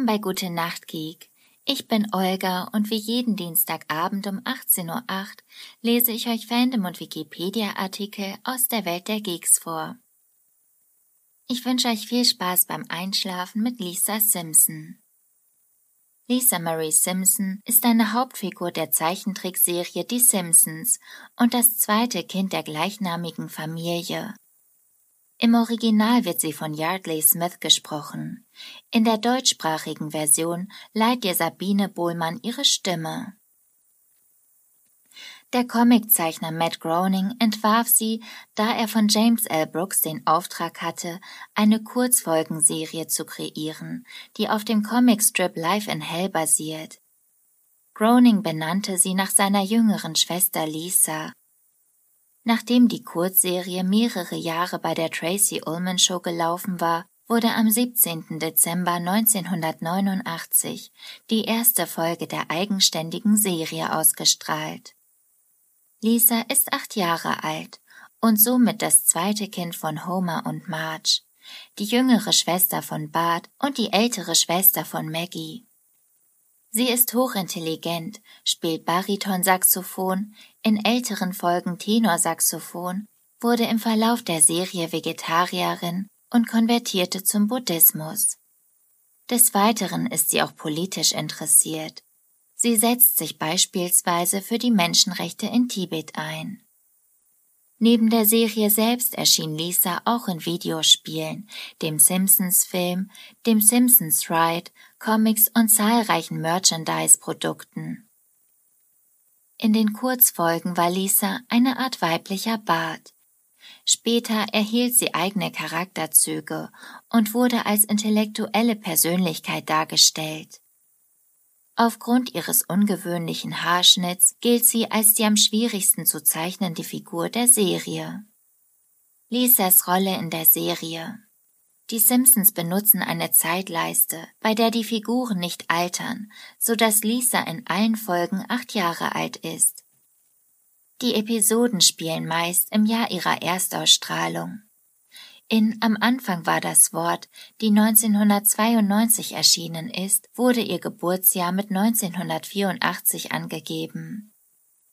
Willkommen bei Gute Nacht Geek. Ich bin Olga und wie jeden Dienstagabend um 18.08 Uhr lese ich euch Fandom und Wikipedia-Artikel aus der Welt der Geeks vor. Ich wünsche euch viel Spaß beim Einschlafen mit Lisa Simpson. Lisa Marie Simpson ist eine Hauptfigur der Zeichentrickserie Die Simpsons und das zweite Kind der gleichnamigen Familie. Im Original wird sie von Yardley Smith gesprochen. In der deutschsprachigen Version leiht ihr Sabine Bohlmann ihre Stimme. Der Comiczeichner Matt Groening entwarf sie, da er von James L. Brooks den Auftrag hatte, eine Kurzfolgenserie zu kreieren, die auf dem Comicstrip Life in Hell basiert. Groening benannte sie nach seiner jüngeren Schwester Lisa. Nachdem die Kurzserie mehrere Jahre bei der Tracy Ullman Show gelaufen war, wurde am 17. Dezember 1989 die erste Folge der eigenständigen Serie ausgestrahlt. Lisa ist acht Jahre alt und somit das zweite Kind von Homer und Marge, die jüngere Schwester von Bart und die ältere Schwester von Maggie. Sie ist hochintelligent, spielt Baritonsaxophon, in älteren Folgen Tenorsaxophon, wurde im Verlauf der Serie Vegetarierin und konvertierte zum Buddhismus. Des Weiteren ist sie auch politisch interessiert. Sie setzt sich beispielsweise für die Menschenrechte in Tibet ein. Neben der Serie selbst erschien Lisa auch in Videospielen, dem Simpsons-Film, dem Simpsons Ride, Comics und zahlreichen Merchandise-Produkten. In den Kurzfolgen war Lisa eine Art weiblicher Bart. Später erhielt sie eigene Charakterzüge und wurde als intellektuelle Persönlichkeit dargestellt. Aufgrund ihres ungewöhnlichen Haarschnitts gilt sie als die am schwierigsten zu zeichnende Figur der Serie. Lisas Rolle in der Serie Die Simpsons benutzen eine Zeitleiste, bei der die Figuren nicht altern, so dass Lisa in allen Folgen acht Jahre alt ist. Die Episoden spielen meist im Jahr ihrer Erstausstrahlung. In Am Anfang war das Wort, die 1992 erschienen ist, wurde ihr Geburtsjahr mit 1984 angegeben.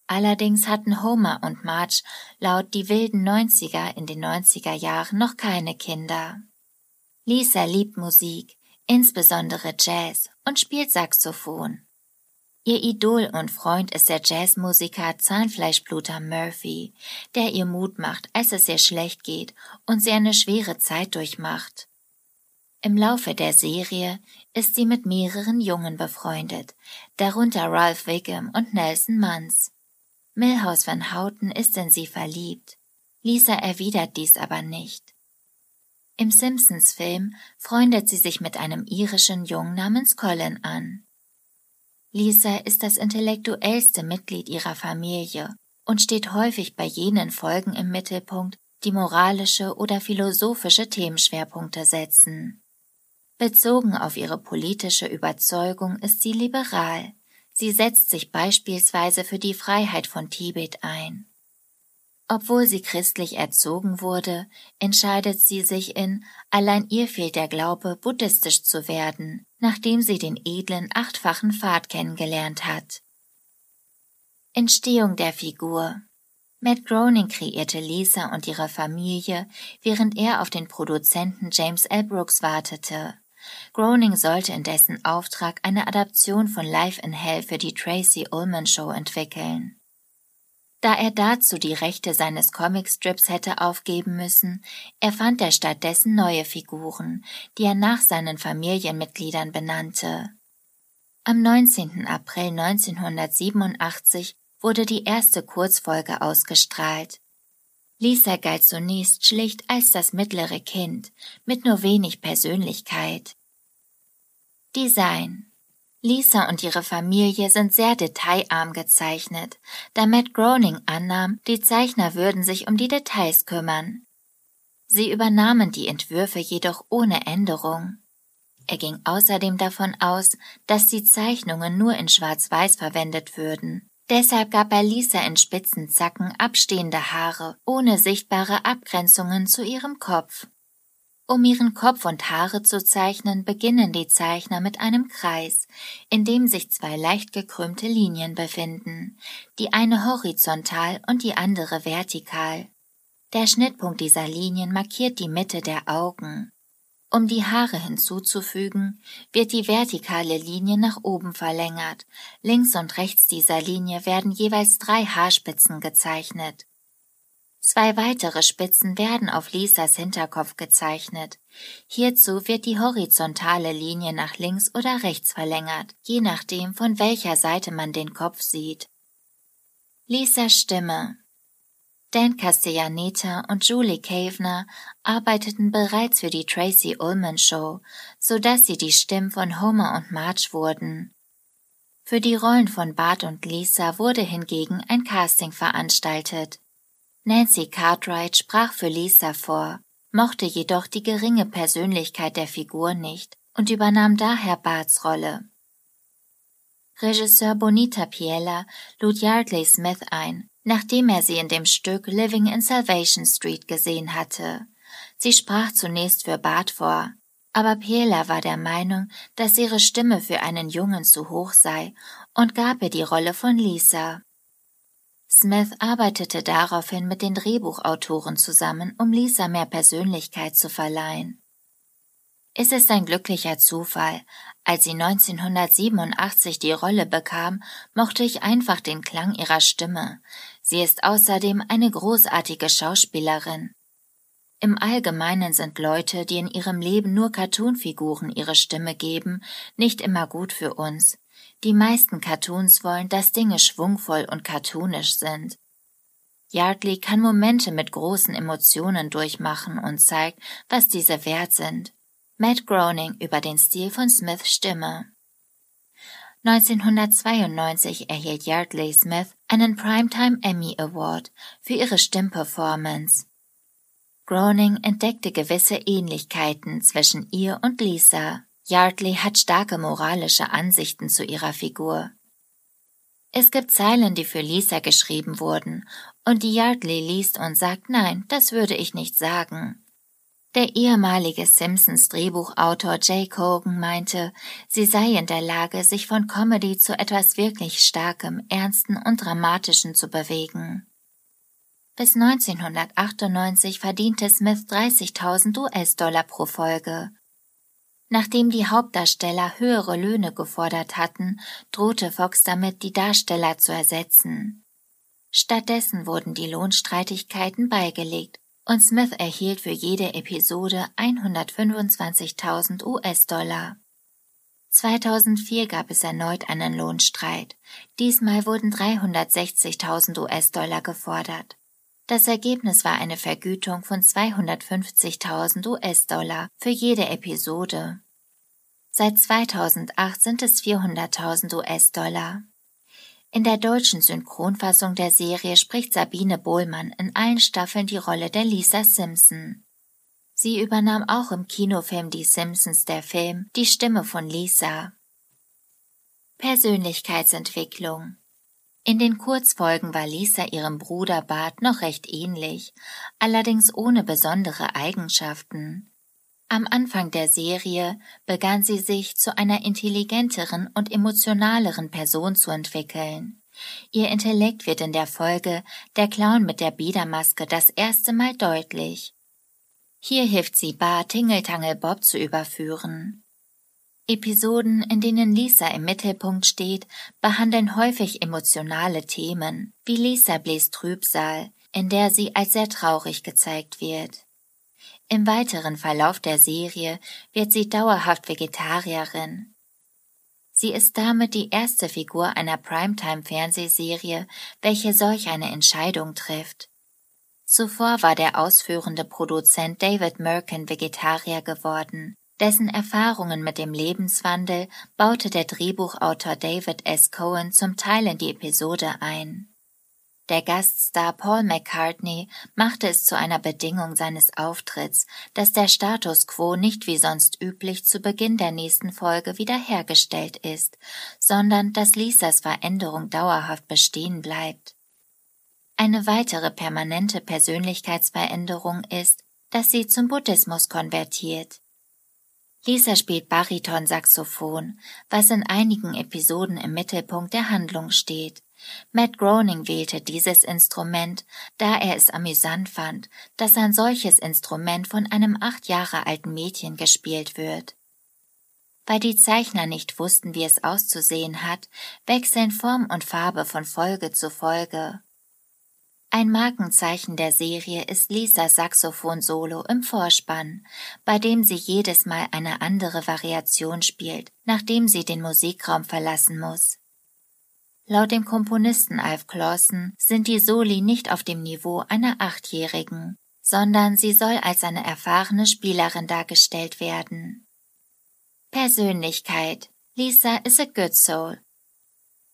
Allerdings hatten Homer und Marge laut die wilden 90er in den 90er Jahren noch keine Kinder. Lisa liebt Musik, insbesondere Jazz, und spielt Saxophon. Ihr Idol und Freund ist der Jazzmusiker Zahnfleischbluter Murphy, der ihr Mut macht, als es ihr schlecht geht und sie eine schwere Zeit durchmacht. Im Laufe der Serie ist sie mit mehreren Jungen befreundet, darunter Ralph Wiggum und Nelson Munns. Milhouse van Houten ist in sie verliebt. Lisa erwidert dies aber nicht. Im Simpsons-Film freundet sie sich mit einem irischen Jungen namens Colin an. Lisa ist das intellektuellste Mitglied ihrer Familie und steht häufig bei jenen Folgen im Mittelpunkt, die moralische oder philosophische Themenschwerpunkte setzen. Bezogen auf ihre politische Überzeugung ist sie liberal. Sie setzt sich beispielsweise für die Freiheit von Tibet ein. Obwohl sie christlich erzogen wurde, entscheidet sie sich in Allein ihr fehlt der Glaube, buddhistisch zu werden, nachdem sie den edlen achtfachen Pfad kennengelernt hat. Entstehung der Figur Matt Groening kreierte Lisa und ihre Familie, während er auf den Produzenten James L. Brooks wartete. Groening sollte in dessen Auftrag eine Adaption von Life in Hell für die Tracy Ullman Show entwickeln. Da er dazu die Rechte seines Comicstrips hätte aufgeben müssen, erfand er stattdessen neue Figuren, die er nach seinen Familienmitgliedern benannte. Am 19. April 1987 wurde die erste Kurzfolge ausgestrahlt. Lisa galt zunächst schlicht als das mittlere Kind, mit nur wenig Persönlichkeit. Design Lisa und ihre Familie sind sehr detailarm gezeichnet, da Matt Groening annahm, die Zeichner würden sich um die Details kümmern. Sie übernahmen die Entwürfe jedoch ohne Änderung. Er ging außerdem davon aus, dass die Zeichnungen nur in Schwarz-Weiß verwendet würden. Deshalb gab er Lisa in spitzen Zacken abstehende Haare ohne sichtbare Abgrenzungen zu ihrem Kopf. Um ihren Kopf und Haare zu zeichnen, beginnen die Zeichner mit einem Kreis, in dem sich zwei leicht gekrümmte Linien befinden, die eine horizontal und die andere vertikal. Der Schnittpunkt dieser Linien markiert die Mitte der Augen. Um die Haare hinzuzufügen, wird die vertikale Linie nach oben verlängert. Links und rechts dieser Linie werden jeweils drei Haarspitzen gezeichnet. Zwei weitere Spitzen werden auf Lisas Hinterkopf gezeichnet. Hierzu wird die horizontale Linie nach links oder rechts verlängert, je nachdem, von welcher Seite man den Kopf sieht. Lisas Stimme Dan Castellaneta und Julie Kavener arbeiteten bereits für die Tracy Ullman Show, so dass sie die Stimmen von Homer und Marge wurden. Für die Rollen von Bart und Lisa wurde hingegen ein Casting veranstaltet. Nancy Cartwright sprach für Lisa vor, mochte jedoch die geringe Persönlichkeit der Figur nicht und übernahm daher Barts Rolle. Regisseur Bonita Piella lud Yardley Smith ein, nachdem er sie in dem Stück Living in Salvation Street gesehen hatte. Sie sprach zunächst für Bart vor, aber Piella war der Meinung, dass ihre Stimme für einen Jungen zu hoch sei und gab ihr die Rolle von Lisa. Smith arbeitete daraufhin mit den Drehbuchautoren zusammen, um Lisa mehr Persönlichkeit zu verleihen. Es ist ein glücklicher Zufall. Als sie 1987 die Rolle bekam, mochte ich einfach den Klang ihrer Stimme. Sie ist außerdem eine großartige Schauspielerin. Im Allgemeinen sind Leute, die in ihrem Leben nur Cartoonfiguren ihre Stimme geben, nicht immer gut für uns. Die meisten Cartoons wollen, dass Dinge schwungvoll und cartoonisch sind. Yardley kann Momente mit großen Emotionen durchmachen und zeigt, was diese wert sind. Matt Groening über den Stil von Smiths Stimme. 1992 erhielt Yardley Smith einen Primetime Emmy Award für ihre Stimmperformance. Groening entdeckte gewisse Ähnlichkeiten zwischen ihr und Lisa. Yardley hat starke moralische Ansichten zu ihrer Figur. Es gibt Zeilen, die für Lisa geschrieben wurden, und die Yardley liest und sagt, nein, das würde ich nicht sagen. Der ehemalige Simpsons Drehbuchautor Jake Hogan meinte, sie sei in der Lage, sich von Comedy zu etwas wirklich Starkem, Ernsten und Dramatischen zu bewegen. Bis 1998 verdiente Smith 30.000 US-Dollar pro Folge. Nachdem die Hauptdarsteller höhere Löhne gefordert hatten, drohte Fox damit, die Darsteller zu ersetzen. Stattdessen wurden die Lohnstreitigkeiten beigelegt und Smith erhielt für jede Episode 125.000 US-Dollar. 2004 gab es erneut einen Lohnstreit. Diesmal wurden 360.000 US-Dollar gefordert. Das Ergebnis war eine Vergütung von 250.000 US-Dollar für jede Episode. Seit 2008 sind es 400.000 US-Dollar. In der deutschen Synchronfassung der Serie spricht Sabine Bohlmann in allen Staffeln die Rolle der Lisa Simpson. Sie übernahm auch im Kinofilm Die Simpsons der Film die Stimme von Lisa. Persönlichkeitsentwicklung in den Kurzfolgen war Lisa ihrem Bruder Bart noch recht ähnlich, allerdings ohne besondere Eigenschaften. Am Anfang der Serie begann sie sich zu einer intelligenteren und emotionaleren Person zu entwickeln. Ihr Intellekt wird in der Folge Der Clown mit der Biedermaske das erste Mal deutlich. Hier hilft sie Bart, Tingeltangel Bob zu überführen. Episoden, in denen Lisa im Mittelpunkt steht, behandeln häufig emotionale Themen, wie Lisa bläst Trübsal, in der sie als sehr traurig gezeigt wird. Im weiteren Verlauf der Serie wird sie dauerhaft Vegetarierin. Sie ist damit die erste Figur einer Primetime-Fernsehserie, welche solch eine Entscheidung trifft. Zuvor war der ausführende Produzent David Merkin Vegetarier geworden, dessen Erfahrungen mit dem Lebenswandel baute der Drehbuchautor David S. Cohen zum Teil in die Episode ein. Der Gaststar Paul McCartney machte es zu einer Bedingung seines Auftritts, dass der Status quo nicht wie sonst üblich zu Beginn der nächsten Folge wiederhergestellt ist, sondern dass Lisas Veränderung dauerhaft bestehen bleibt. Eine weitere permanente Persönlichkeitsveränderung ist, dass sie zum Buddhismus konvertiert. Lisa spielt Baritonsaxophon, was in einigen Episoden im Mittelpunkt der Handlung steht. Matt Groening wählte dieses Instrument, da er es amüsant fand, dass ein solches Instrument von einem acht Jahre alten Mädchen gespielt wird. Weil die Zeichner nicht wussten, wie es auszusehen hat, wechseln Form und Farbe von Folge zu Folge. Ein Markenzeichen der Serie ist Lisas Saxophon-Solo im Vorspann, bei dem sie jedes Mal eine andere Variation spielt, nachdem sie den Musikraum verlassen muss. Laut dem Komponisten Alf Clausen sind die Soli nicht auf dem Niveau einer Achtjährigen, sondern sie soll als eine erfahrene Spielerin dargestellt werden. Persönlichkeit Lisa is a good soul.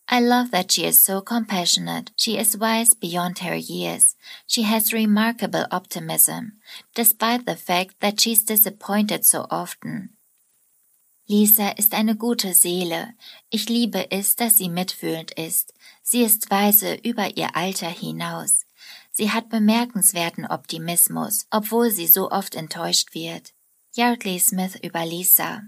I love that she is so compassionate. She is wise beyond her years. She has remarkable optimism, despite the fact that she's disappointed so often. Lisa ist eine gute Seele. Ich liebe es, dass sie mitfühlend ist. Sie ist weise über ihr Alter hinaus. Sie hat bemerkenswerten Optimismus, obwohl sie so oft enttäuscht wird. Yardley Smith über Lisa.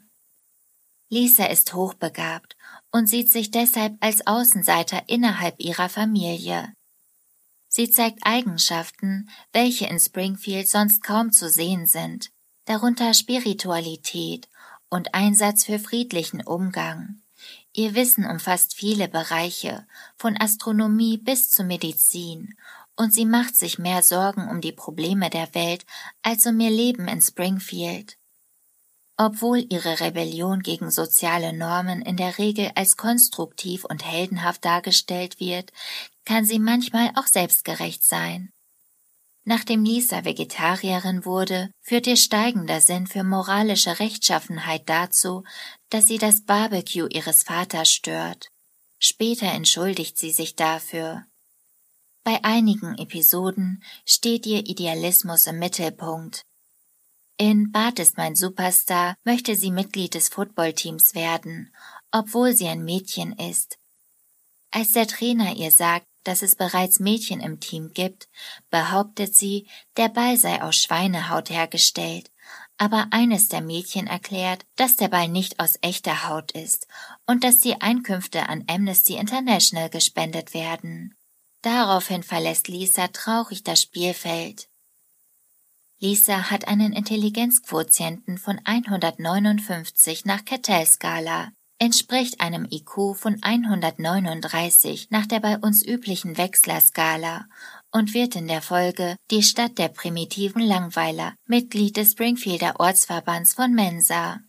Lisa ist hochbegabt und sieht sich deshalb als Außenseiter innerhalb ihrer Familie. Sie zeigt Eigenschaften, welche in Springfield sonst kaum zu sehen sind, darunter Spiritualität und Einsatz für friedlichen Umgang. Ihr Wissen umfasst viele Bereiche, von Astronomie bis zu Medizin, und sie macht sich mehr Sorgen um die Probleme der Welt als um ihr Leben in Springfield. Obwohl ihre Rebellion gegen soziale Normen in der Regel als konstruktiv und heldenhaft dargestellt wird, kann sie manchmal auch selbstgerecht sein. Nachdem Lisa Vegetarierin wurde, führt ihr steigender Sinn für moralische Rechtschaffenheit dazu, dass sie das Barbecue ihres Vaters stört. Später entschuldigt sie sich dafür. Bei einigen Episoden steht ihr Idealismus im Mittelpunkt, in Bart ist mein Superstar möchte sie Mitglied des Footballteams werden, obwohl sie ein Mädchen ist. Als der Trainer ihr sagt, dass es bereits Mädchen im Team gibt, behauptet sie, der Ball sei aus Schweinehaut hergestellt, aber eines der Mädchen erklärt, dass der Ball nicht aus echter Haut ist und dass die Einkünfte an Amnesty International gespendet werden. Daraufhin verlässt Lisa traurig das Spielfeld. Lisa hat einen Intelligenzquotienten von 159 nach Cattell-Skala, entspricht einem IQ von 139 nach der bei uns üblichen Wechsler-Skala und wird in der Folge die Stadt der primitiven Langweiler, Mitglied des Springfielder Ortsverbands von Mensa.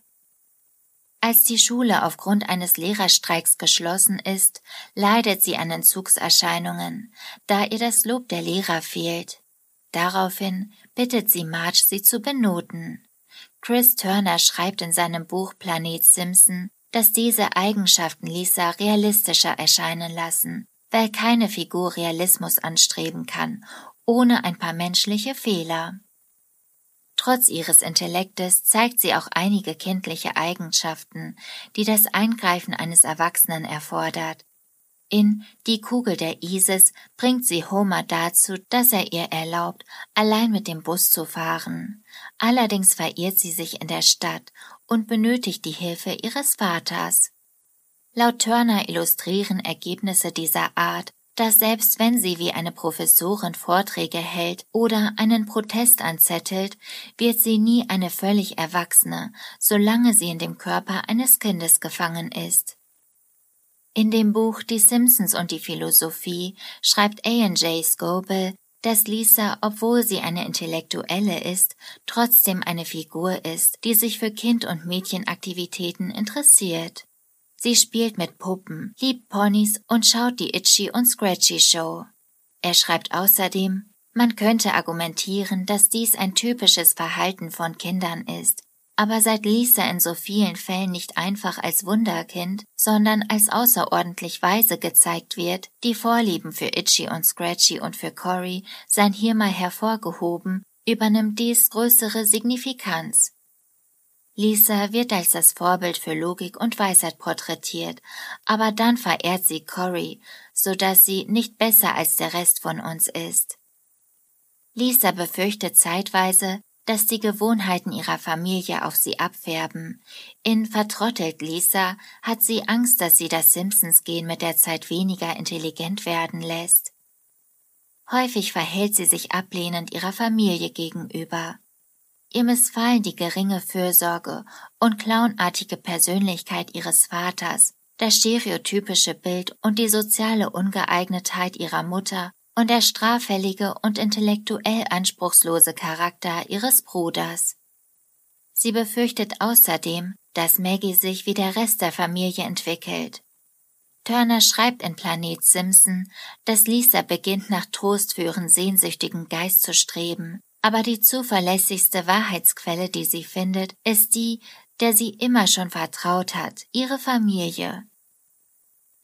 Als die Schule aufgrund eines Lehrerstreiks geschlossen ist, leidet sie an Entzugserscheinungen, da ihr das Lob der Lehrer fehlt. Daraufhin bittet sie Marge, sie zu benoten. Chris Turner schreibt in seinem Buch Planet Simpson, dass diese Eigenschaften Lisa realistischer erscheinen lassen, weil keine Figur Realismus anstreben kann, ohne ein paar menschliche Fehler. Trotz ihres Intellektes zeigt sie auch einige kindliche Eigenschaften, die das Eingreifen eines Erwachsenen erfordert, in Die Kugel der Isis bringt sie Homer dazu, dass er ihr erlaubt, allein mit dem Bus zu fahren. Allerdings verirrt sie sich in der Stadt und benötigt die Hilfe ihres Vaters. Laut Turner illustrieren Ergebnisse dieser Art, dass selbst wenn sie wie eine Professorin Vorträge hält oder einen Protest anzettelt, wird sie nie eine völlig Erwachsene, solange sie in dem Körper eines Kindes gefangen ist. In dem Buch Die Simpsons und die Philosophie schreibt A.N.J. Scobel, dass Lisa, obwohl sie eine Intellektuelle ist, trotzdem eine Figur ist, die sich für Kind- und Mädchenaktivitäten interessiert. Sie spielt mit Puppen, liebt Ponys und schaut die Itchy und Scratchy Show. Er schreibt außerdem, man könnte argumentieren, dass dies ein typisches Verhalten von Kindern ist, aber seit Lisa in so vielen Fällen nicht einfach als Wunderkind, sondern als außerordentlich weise gezeigt wird, die Vorlieben für Itchy und Scratchy und für Cory seien hier mal hervorgehoben, übernimmt dies größere Signifikanz. Lisa wird als das Vorbild für Logik und Weisheit porträtiert, aber dann verehrt sie Cory, so dass sie nicht besser als der Rest von uns ist. Lisa befürchtet zeitweise, dass die Gewohnheiten ihrer Familie auf sie abfärben. In Vertrottelt Lisa hat sie Angst, dass sie das Simpsons-Gen mit der Zeit weniger intelligent werden lässt. Häufig verhält sie sich ablehnend ihrer Familie gegenüber. Ihr missfallen die geringe Fürsorge und clownartige Persönlichkeit ihres Vaters, das stereotypische Bild und die soziale Ungeeignetheit ihrer Mutter und der straffällige und intellektuell anspruchslose Charakter ihres Bruders. Sie befürchtet außerdem, dass Maggie sich wie der Rest der Familie entwickelt. Turner schreibt in Planet Simpson, dass Lisa beginnt nach Trost für ihren sehnsüchtigen Geist zu streben, aber die zuverlässigste Wahrheitsquelle, die sie findet, ist die, der sie immer schon vertraut hat, ihre Familie.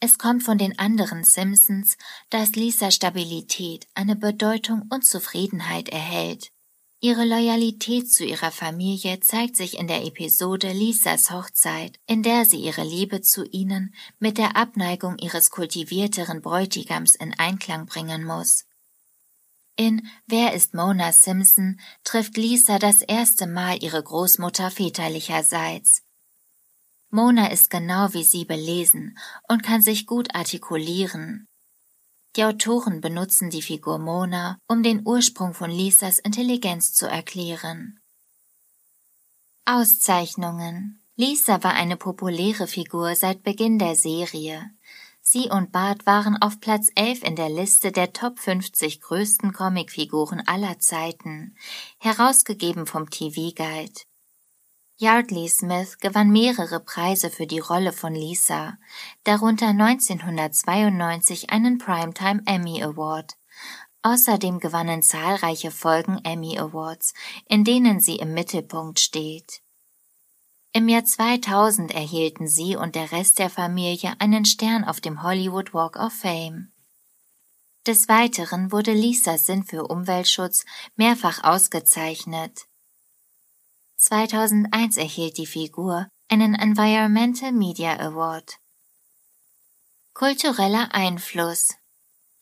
Es kommt von den anderen Simpsons, dass Lisa Stabilität, eine Bedeutung und Zufriedenheit erhält. Ihre Loyalität zu ihrer Familie zeigt sich in der Episode Lisas Hochzeit, in der sie ihre Liebe zu ihnen mit der Abneigung ihres kultivierteren Bräutigams in Einklang bringen muss. In Wer ist Mona Simpson trifft Lisa das erste Mal ihre Großmutter väterlicherseits. Mona ist genau wie sie belesen und kann sich gut artikulieren. Die Autoren benutzen die Figur Mona, um den Ursprung von Lisas Intelligenz zu erklären. Auszeichnungen Lisa war eine populäre Figur seit Beginn der Serie. Sie und Bart waren auf Platz 11 in der Liste der Top 50 größten Comicfiguren aller Zeiten, herausgegeben vom TV Guide. Yardley Smith gewann mehrere Preise für die Rolle von Lisa, darunter 1992 einen Primetime Emmy Award. Außerdem gewannen zahlreiche Folgen Emmy Awards, in denen sie im Mittelpunkt steht. Im Jahr 2000 erhielten sie und der Rest der Familie einen Stern auf dem Hollywood Walk of Fame. Des Weiteren wurde Lisas Sinn für Umweltschutz mehrfach ausgezeichnet. 2001 erhielt die Figur einen Environmental Media Award. Kultureller Einfluss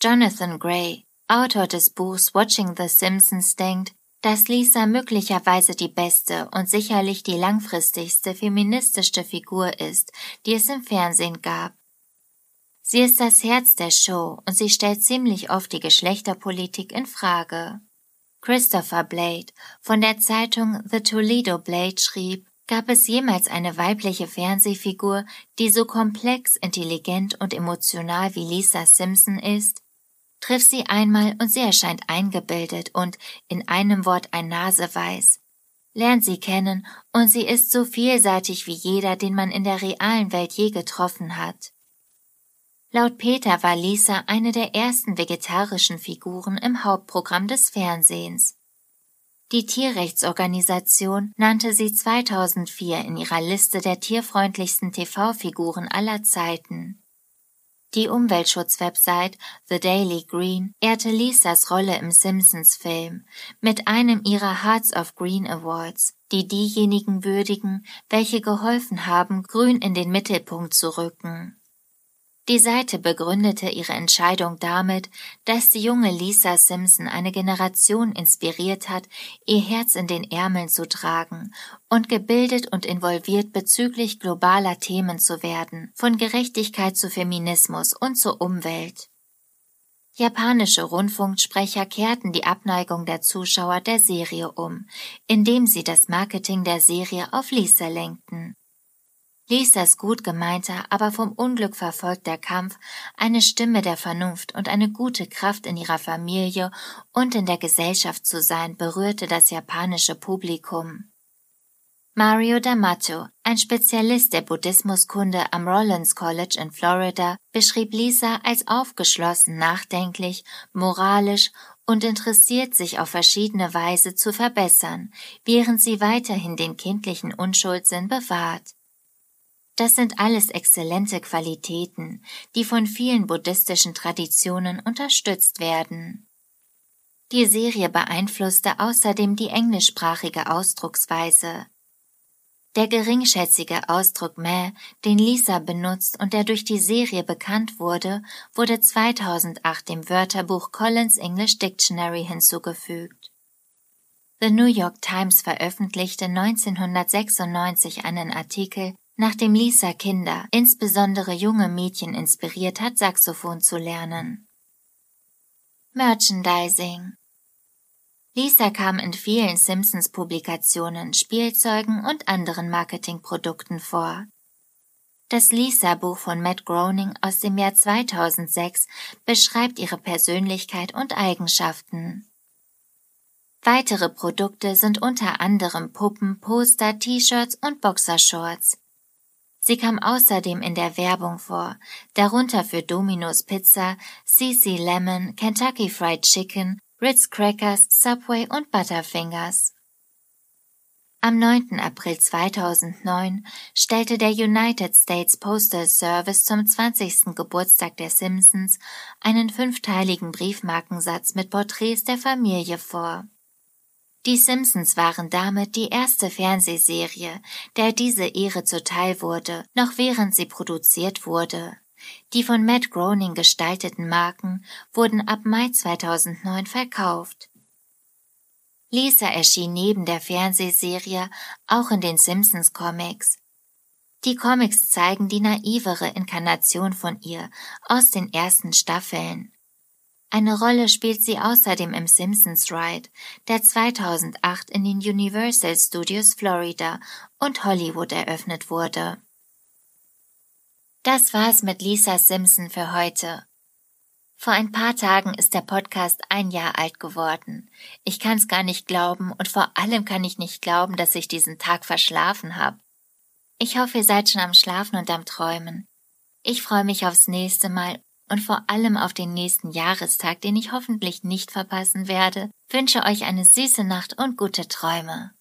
Jonathan Gray, Autor des Buchs Watching the Simpsons, denkt, dass Lisa möglicherweise die beste und sicherlich die langfristigste feministischste Figur ist, die es im Fernsehen gab. Sie ist das Herz der Show und sie stellt ziemlich oft die Geschlechterpolitik in Frage. Christopher Blade von der Zeitung The Toledo Blade schrieb, gab es jemals eine weibliche Fernsehfigur, die so komplex, intelligent und emotional wie Lisa Simpson ist? Triff sie einmal und sie erscheint eingebildet und in einem Wort ein Naseweiß. Lernt sie kennen und sie ist so vielseitig wie jeder, den man in der realen Welt je getroffen hat. Laut Peter war Lisa eine der ersten vegetarischen Figuren im Hauptprogramm des Fernsehens. Die Tierrechtsorganisation nannte sie 2004 in ihrer Liste der tierfreundlichsten TV-Figuren aller Zeiten. Die Umweltschutzwebsite The Daily Green ehrte Lisas Rolle im Simpsons-Film mit einem ihrer Hearts of Green Awards, die diejenigen würdigen, welche geholfen haben, Grün in den Mittelpunkt zu rücken. Die Seite begründete ihre Entscheidung damit, dass die junge Lisa Simpson eine Generation inspiriert hat, ihr Herz in den Ärmeln zu tragen und gebildet und involviert bezüglich globaler Themen zu werden, von Gerechtigkeit zu Feminismus und zur Umwelt. Japanische Rundfunksprecher kehrten die Abneigung der Zuschauer der Serie um, indem sie das Marketing der Serie auf Lisa lenkten. Lisas gut gemeinter, aber vom Unglück verfolgter Kampf, eine Stimme der Vernunft und eine gute Kraft in ihrer Familie und in der Gesellschaft zu sein, berührte das japanische Publikum. Mario D'Amato, ein Spezialist der Buddhismuskunde am Rollins College in Florida, beschrieb Lisa als aufgeschlossen, nachdenklich, moralisch und interessiert sich auf verschiedene Weise zu verbessern, während sie weiterhin den kindlichen Unschuldsinn bewahrt. Das sind alles exzellente Qualitäten, die von vielen buddhistischen Traditionen unterstützt werden. Die Serie beeinflusste außerdem die englischsprachige Ausdrucksweise. Der geringschätzige Ausdruck Meh, den Lisa benutzt und der durch die Serie bekannt wurde, wurde 2008 dem Wörterbuch Collins English Dictionary hinzugefügt. The New York Times veröffentlichte 1996 einen Artikel, nach dem Lisa Kinder, insbesondere junge Mädchen inspiriert hat, Saxophon zu lernen. Merchandising Lisa kam in vielen Simpsons-Publikationen, Spielzeugen und anderen Marketingprodukten vor. Das Lisa-Buch von Matt Groening aus dem Jahr 2006 beschreibt ihre Persönlichkeit und Eigenschaften. Weitere Produkte sind unter anderem Puppen, Poster, T-Shirts und Boxershorts. Sie kam außerdem in der Werbung vor, darunter für Domino's Pizza, CC Lemon, Kentucky Fried Chicken, Ritz Crackers, Subway und Butterfingers. Am 9. April 2009 stellte der United States Postal Service zum 20. Geburtstag der Simpsons einen fünfteiligen Briefmarkensatz mit Porträts der Familie vor. Die Simpsons waren damit die erste Fernsehserie, der diese Ehre zuteil wurde, noch während sie produziert wurde. Die von Matt Groening gestalteten Marken wurden ab Mai 2009 verkauft. Lisa erschien neben der Fernsehserie auch in den Simpsons Comics. Die Comics zeigen die naivere Inkarnation von ihr aus den ersten Staffeln. Eine Rolle spielt sie außerdem im Simpsons Ride, der 2008 in den Universal Studios Florida und Hollywood eröffnet wurde. Das war's mit Lisa Simpson für heute. Vor ein paar Tagen ist der Podcast ein Jahr alt geworden. Ich kann's gar nicht glauben und vor allem kann ich nicht glauben, dass ich diesen Tag verschlafen habe. Ich hoffe, ihr seid schon am Schlafen und am Träumen. Ich freue mich aufs nächste Mal und vor allem auf den nächsten Jahrestag, den ich hoffentlich nicht verpassen werde, wünsche euch eine süße Nacht und gute Träume.